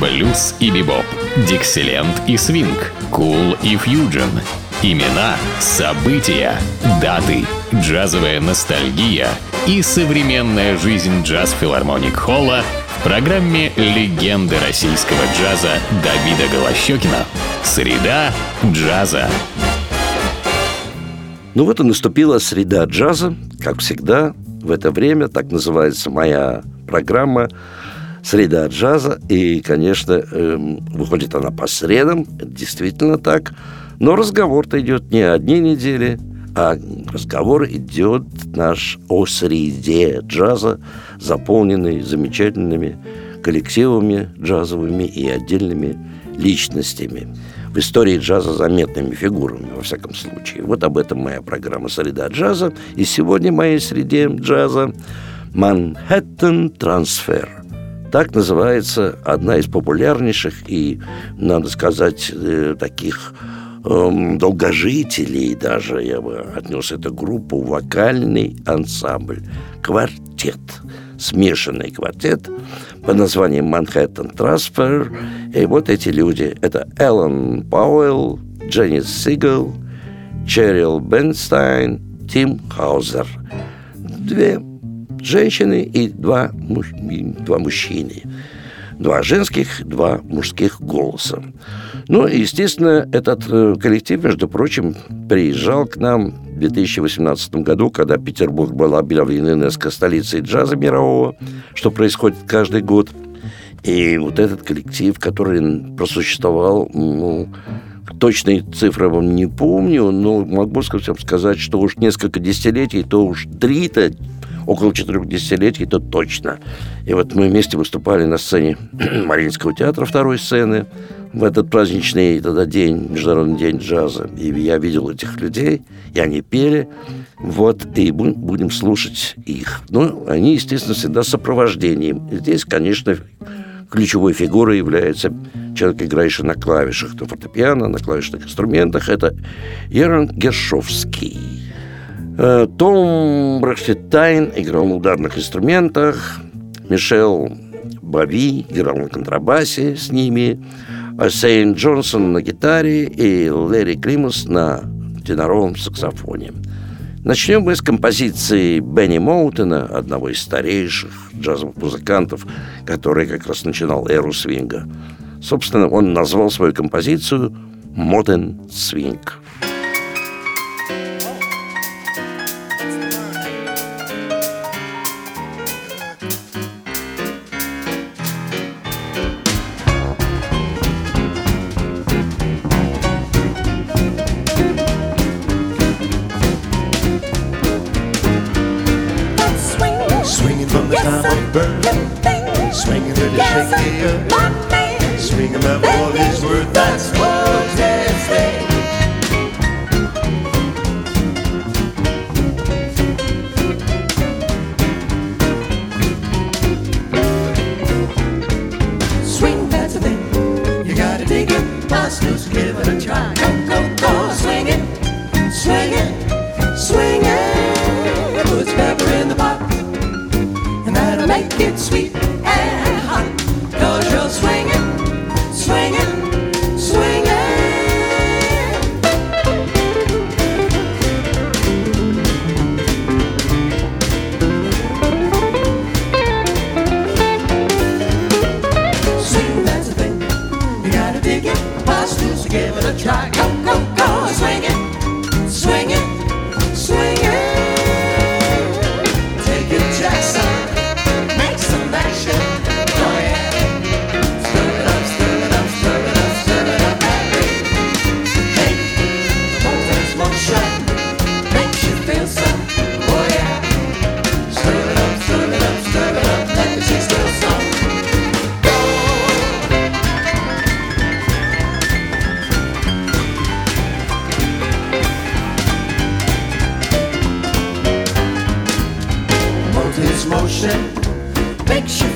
блюз и бибоп, дикселент и свинг, кул и фьюджен. Имена, события, даты, джазовая ностальгия и современная жизнь джаз-филармоник Холла в программе «Легенды российского джаза» Давида Голощекина. Среда джаза. Ну вот и наступила среда джаза, как всегда, в это время, так называется моя программа «Среда джаза». И, конечно, эм, выходит она по средам, это действительно так. Но разговор-то идет не одни недели, а разговор идет наш о среде джаза, заполненный замечательными коллективами джазовыми и отдельными личностями в истории джаза заметными фигурами, во всяком случае. Вот об этом моя программа «Среда джаза». И сегодня в моей среде джаза «Манхэттен Трансфер». Так называется одна из популярнейших и, надо сказать, э, таких эм, долгожителей даже, я бы отнес эту группу, вокальный ансамбль, квартет, смешанный квартет под названием «Манхэттен Трансфер». И вот эти люди – это Эллен Пауэлл, Дженнис Сигел, Черил Бенстайн, Тим Хаузер. Две женщины и два, два мужчины. Два женских, два мужских голоса. Ну, естественно, этот э, коллектив, между прочим, приезжал к нам в 2018 году, когда Петербург был объявлен ЮНЕСКО столицей джаза мирового, что происходит каждый год – и вот этот коллектив, который просуществовал, ну, точные цифры вам не помню, но могу сказать, что уж несколько десятилетий, то уж три-то, около четырех десятилетий, то точно. И вот мы вместе выступали на сцене Мариинского театра второй сцены в этот праздничный тогда день, Международный день джаза. И я видел этих людей, и они пели. Вот, и будем слушать их. Ну, они, естественно, всегда с сопровождением. И здесь, конечно, ключевой фигурой является человек, играющий на клавишах, на фортепиано, на клавишных инструментах. Это Еран Гершовский. Э, Том Брахтетайн играл на ударных инструментах. Мишел Бави играл на контрабасе с ними. А Сейн Джонсон на гитаре и Лэри Климус на теноровом саксофоне. Начнем мы с композиции Бенни Моутена, одного из старейших джазовых музыкантов, который как раз начинал эру свинга. Собственно, он назвал свою композицию Who's it a try? Make sure.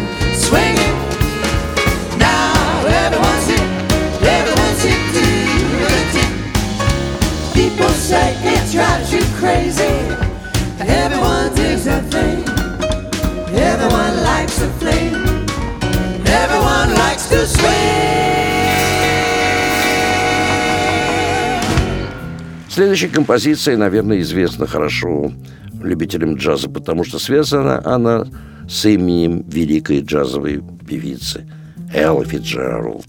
to swing. Следующая композиция, наверное, известна хорошо любителям джаза, потому что связана она с именем великой джазовой певицы Эллы Фитджеральд.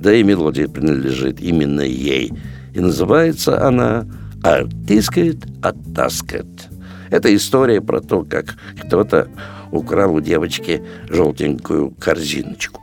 Да и мелодия принадлежит именно ей. И называется она «Артискет оттаскет». Это история про то, как кто-то украл у девочки желтенькую корзиночку.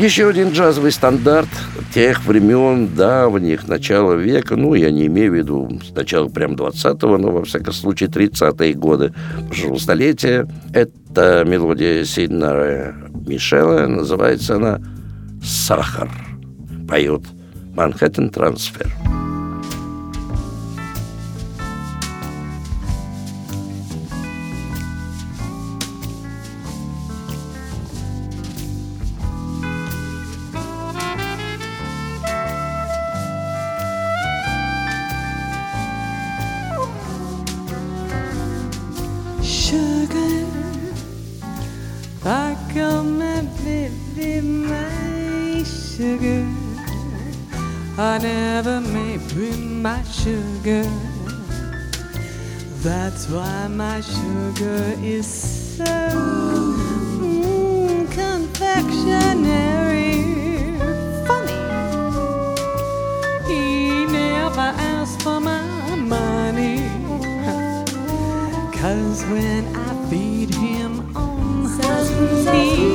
Еще один джазовый стандарт тех времен давних, начала века, ну, я не имею в виду начала прям 20-го, но, во всяком случае, 30-е годы прошлого столетия. Это мелодия Сиднера Мишела, называется она «Сахар». Поет «Манхэттен Трансфер». I never may bring my sugar. That's why my sugar is so mm, confectionery. Funny, he never asked for my money. Cause when I feed him on honey,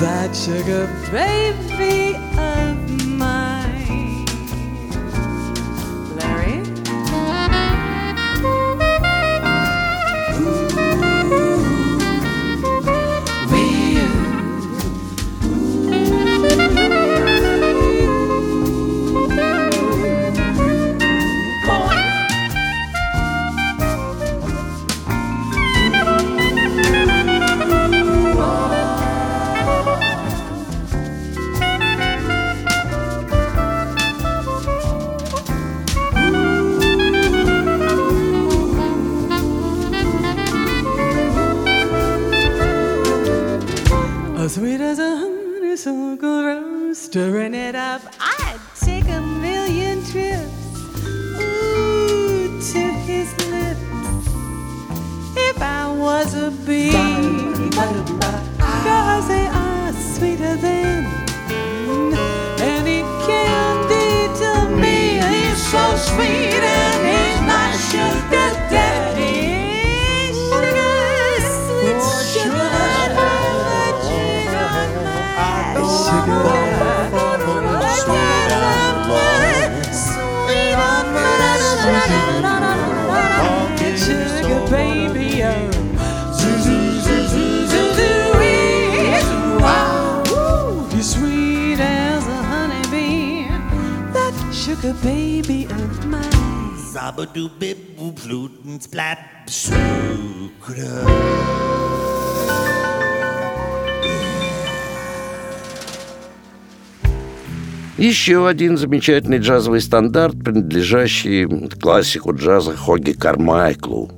That sugar baby of mine. Baby of mine. Zabadoo bip boop fluten splat sucre. Еще один замечательный джазовый стандарт, принадлежащий классику джаза Хоги Кармайклу,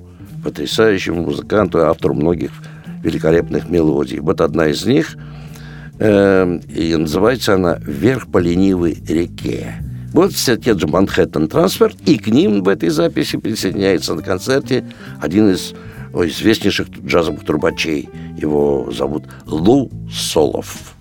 потрясающему музыканту и автору многих великолепных мелодий. Вот одна из них, э, и называется она «Вверх по ленивой реке». Вот все те же Манхэттен Трансфер, и к ним в этой записи присоединяется на концерте один из известнейших джазовых трубачей. Его зовут Лу Солов.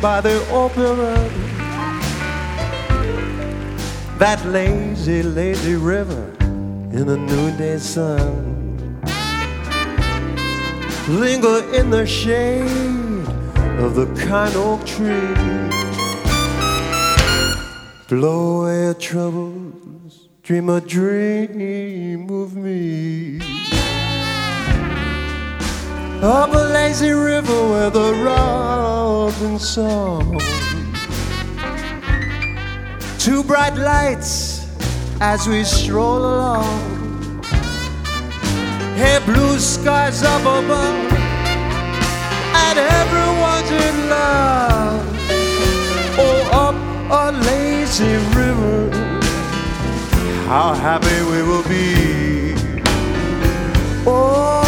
By the opera. That lazy, lazy river in the noonday sun. Linger in the shade of the kind oak tree. Blow away your troubles, dream a dream of me. Up a lazy river where the robin song. Two bright lights as we stroll along. Hey, blue skies up above, and everyone's in love. Oh, up a lazy river, how happy we will be. Oh,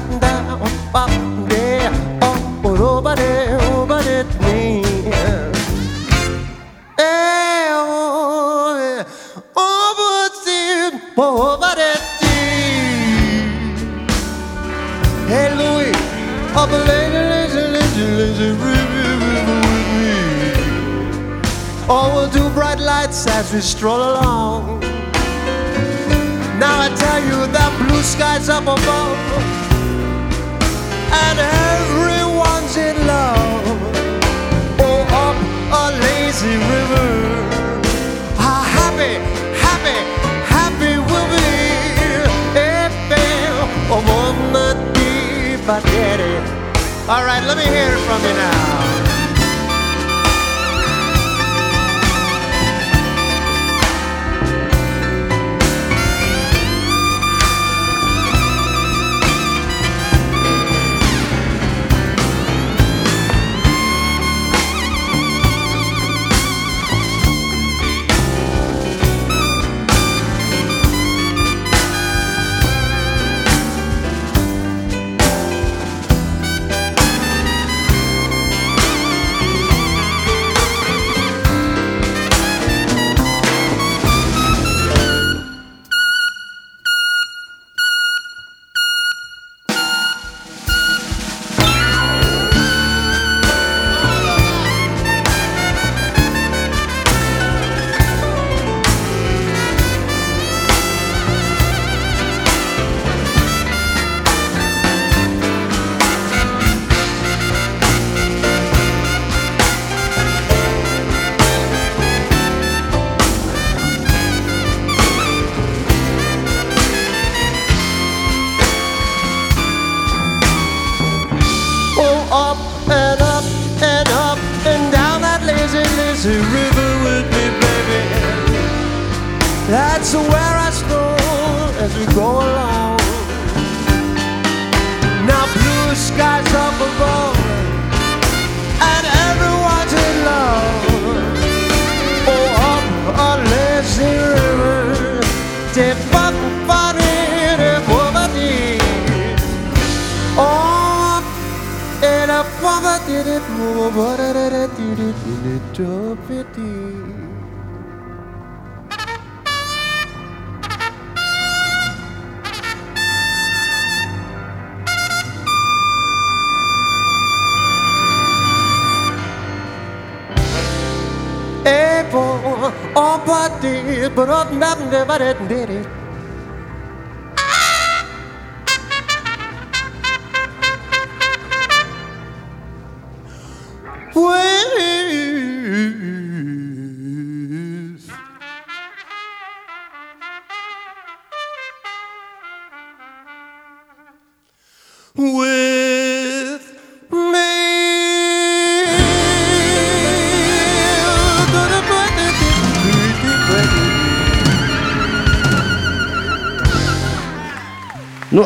as we stroll along. Now I tell you that blue skies up above, and everyone's in love. Oh, up a lazy river. How happy, happy, happy we'll be if woman deep I get it. All right, let me hear it from you now. Poverty. Epo, oh, but did, but up, nothing, but did it.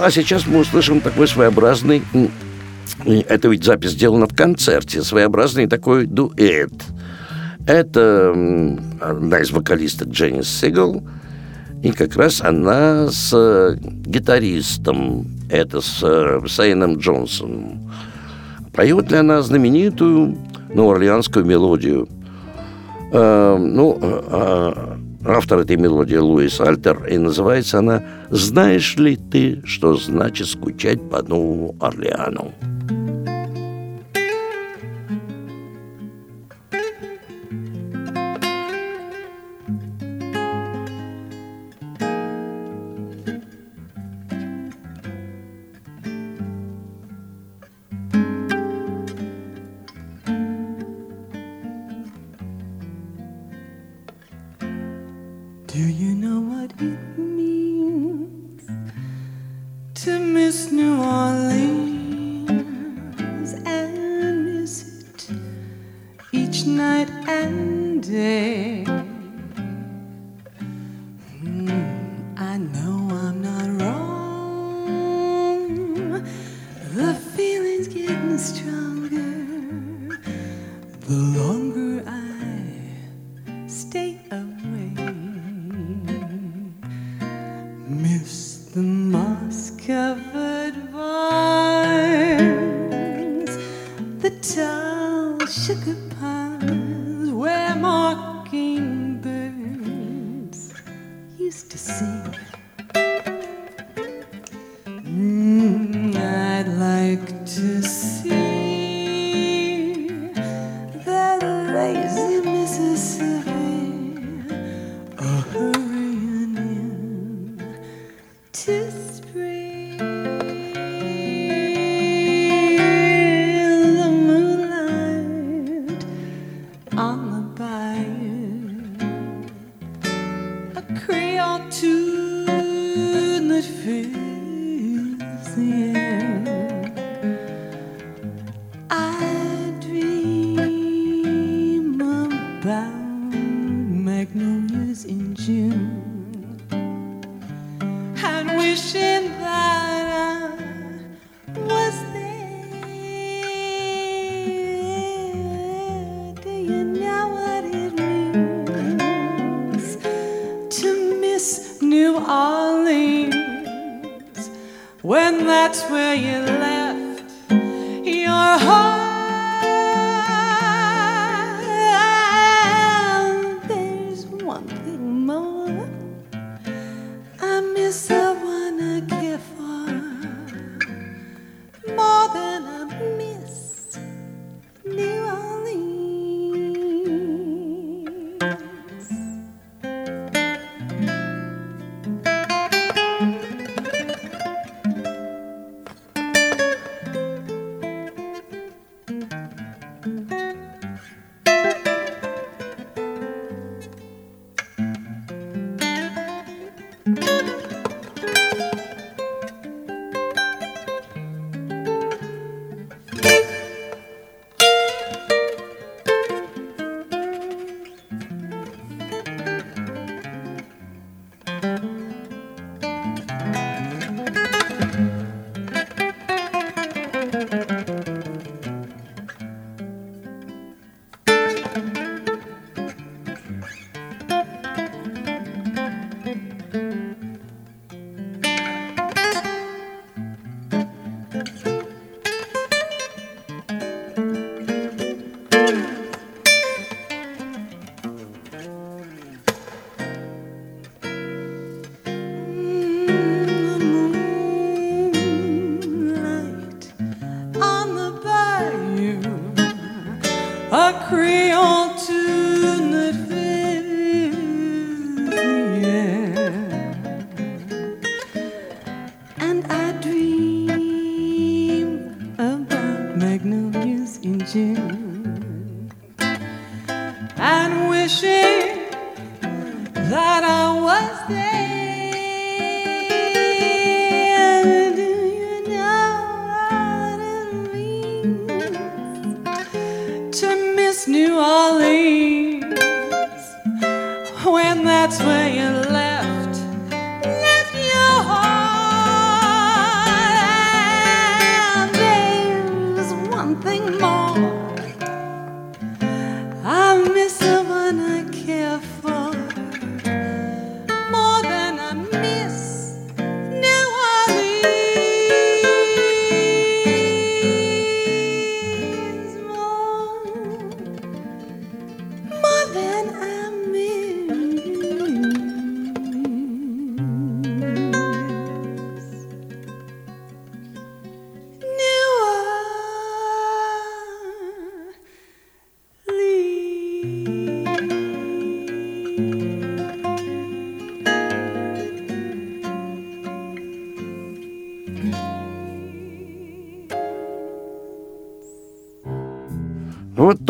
А сейчас мы услышим такой своеобразный... Это ведь запись сделана в концерте. Своеобразный такой дуэт. Это одна из вокалисток Дженнис Сигал. И как раз она с э, гитаристом. Это с э, Сейном Джонсоном. Поет ли она знаменитую новоорлеанскую мелодию? Э, ну, э, автор этой мелодии Луис Альтер, и называется она «Знаешь ли ты, что значит скучать по Новому Орлеану?» Ooh.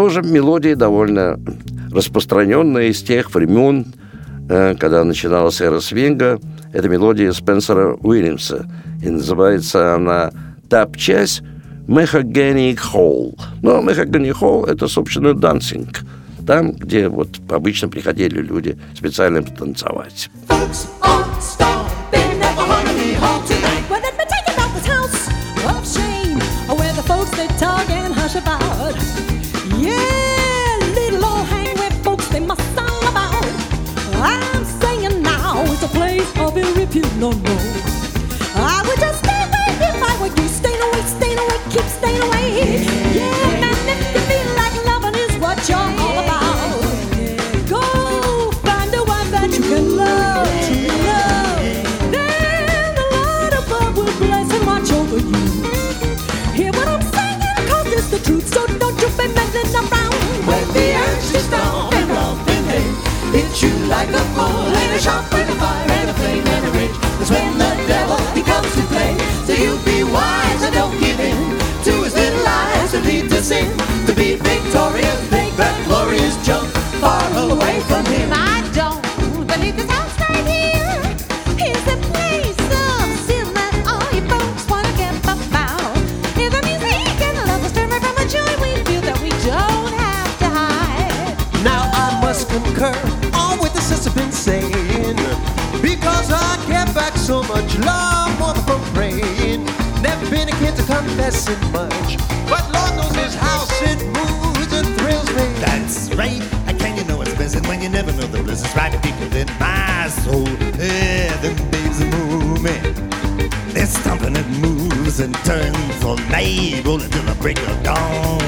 Тоже мелодия довольно распространенная из тех времен, э, когда начиналась эра свинга. Это мелодия Спенсера Уильямса. И называется она «Тап-часть Мехагени Холл». Но Мехагени Холл – это, собственно, дансинг. Там, где вот обычно приходили люди специально you about Yeah, little old hang folks they must about. I'm saying now it's a place of no. I would just stay away if I were you. Staying away, staying away, keep staying away. Yeah, man, if you feel like loving is what you're a shop with a fire and a flame and a rage. That's when the devil he comes to play. So you be wise and don't give in to his little lies that lead to sin. To be victorious, confessing much. But Lord knows his house, it moves and thrills me. That's right. How can you know it's pleasant when you never know the bliss is right deep within my soul? Yeah, them babes are moving. They're stomping, it moves and turns all night, rolling till the break of dawn.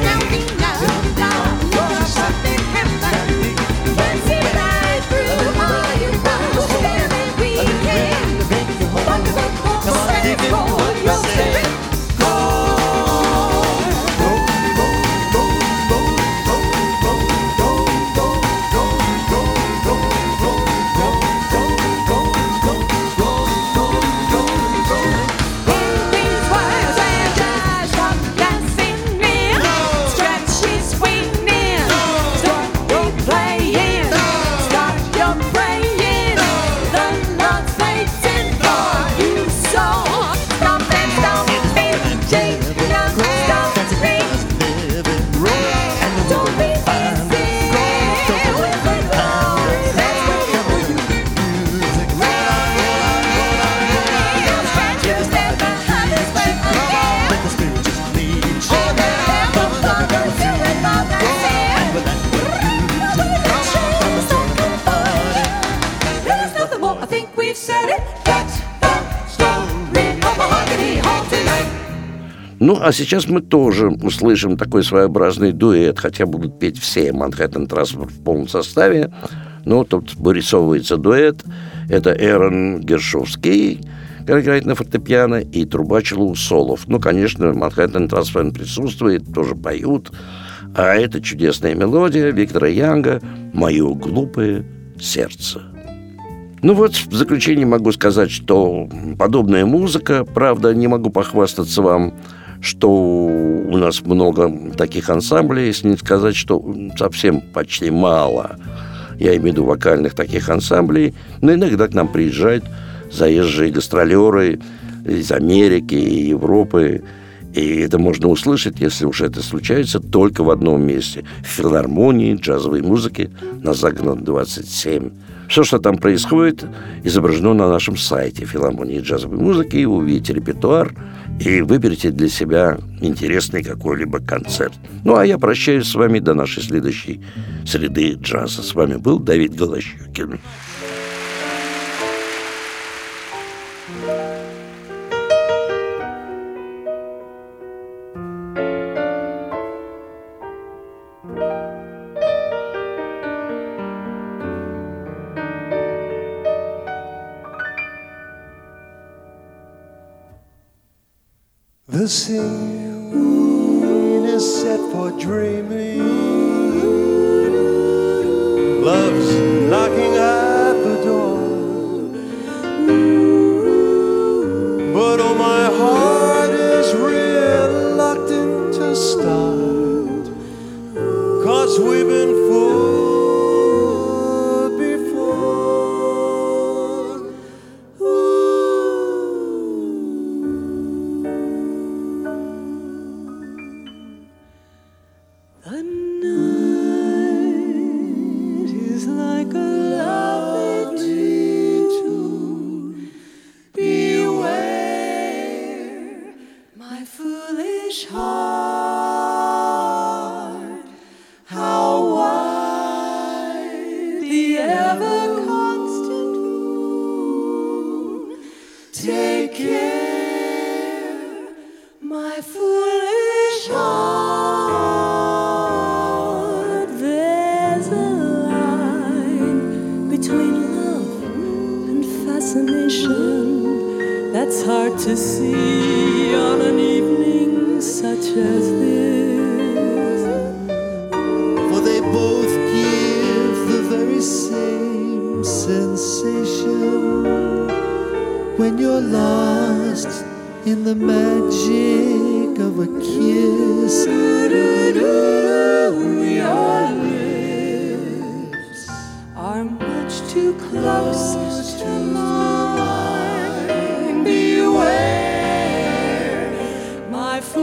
Don't Ну, а сейчас мы тоже услышим такой своеобразный дуэт, хотя будут петь все Манхэттен Транспорт в полном составе. Но тут вырисовывается дуэт. Это Эрон Гершовский, который играет на фортепиано, и трубач Лу Солов. Ну, конечно, Манхэттен Транспорт присутствует, тоже поют. А это чудесная мелодия Виктора Янга «Мое глупое сердце». Ну вот, в заключение могу сказать, что подобная музыка, правда, не могу похвастаться вам, что у нас много таких ансамблей, если не сказать, что совсем почти мало. Я имею в виду вокальных таких ансамблей, но иногда к нам приезжают заезжие гастролеры из Америки и Европы, и это можно услышать, если уж это случается, только в одном месте. В филармонии джазовой музыки на Загнан 27. Все, что там происходит, изображено на нашем сайте филармонии джазовой музыки. Вы увидите репертуар и выберете для себя интересный какой-либо концерт. Ну, а я прощаюсь с вами до нашей следующей среды джаза. С вами был Давид Голощукин. The scene is set for dreaming.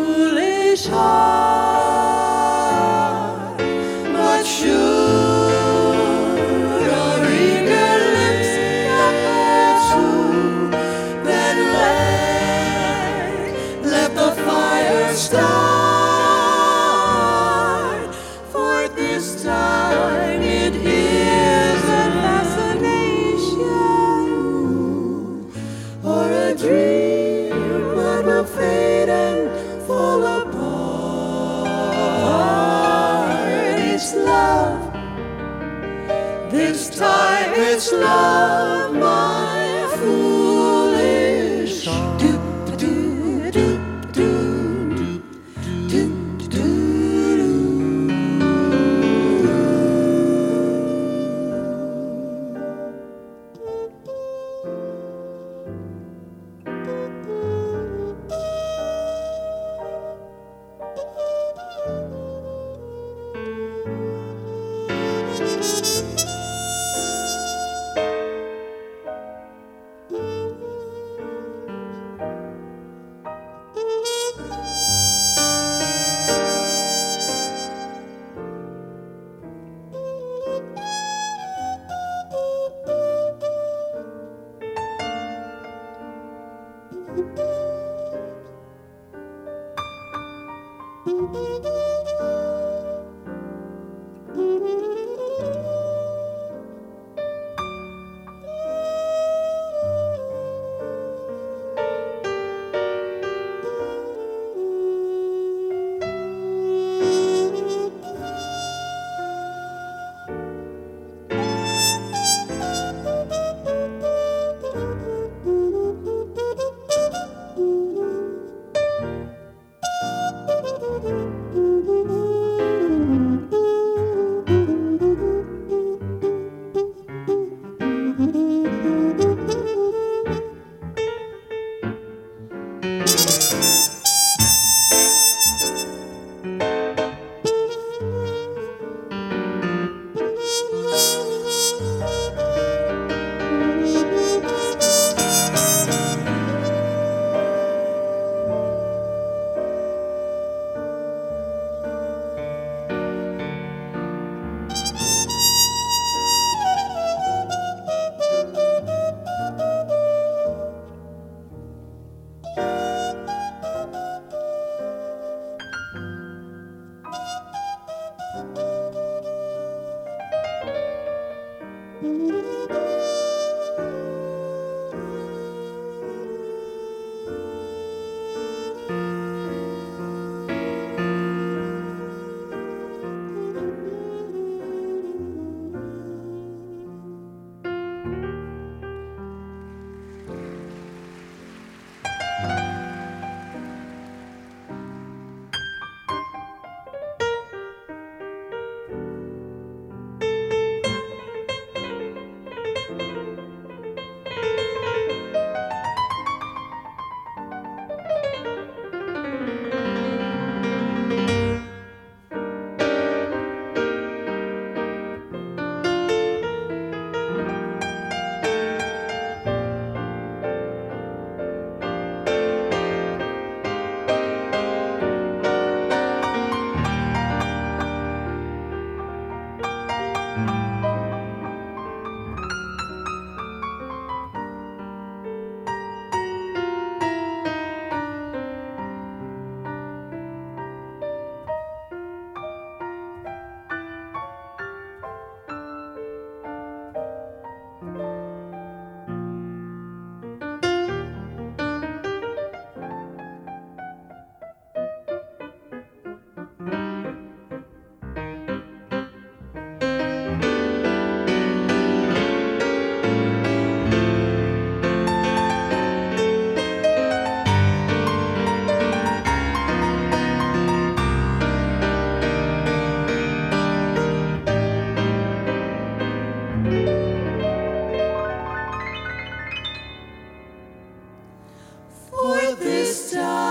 Foolish heart. But should Stop.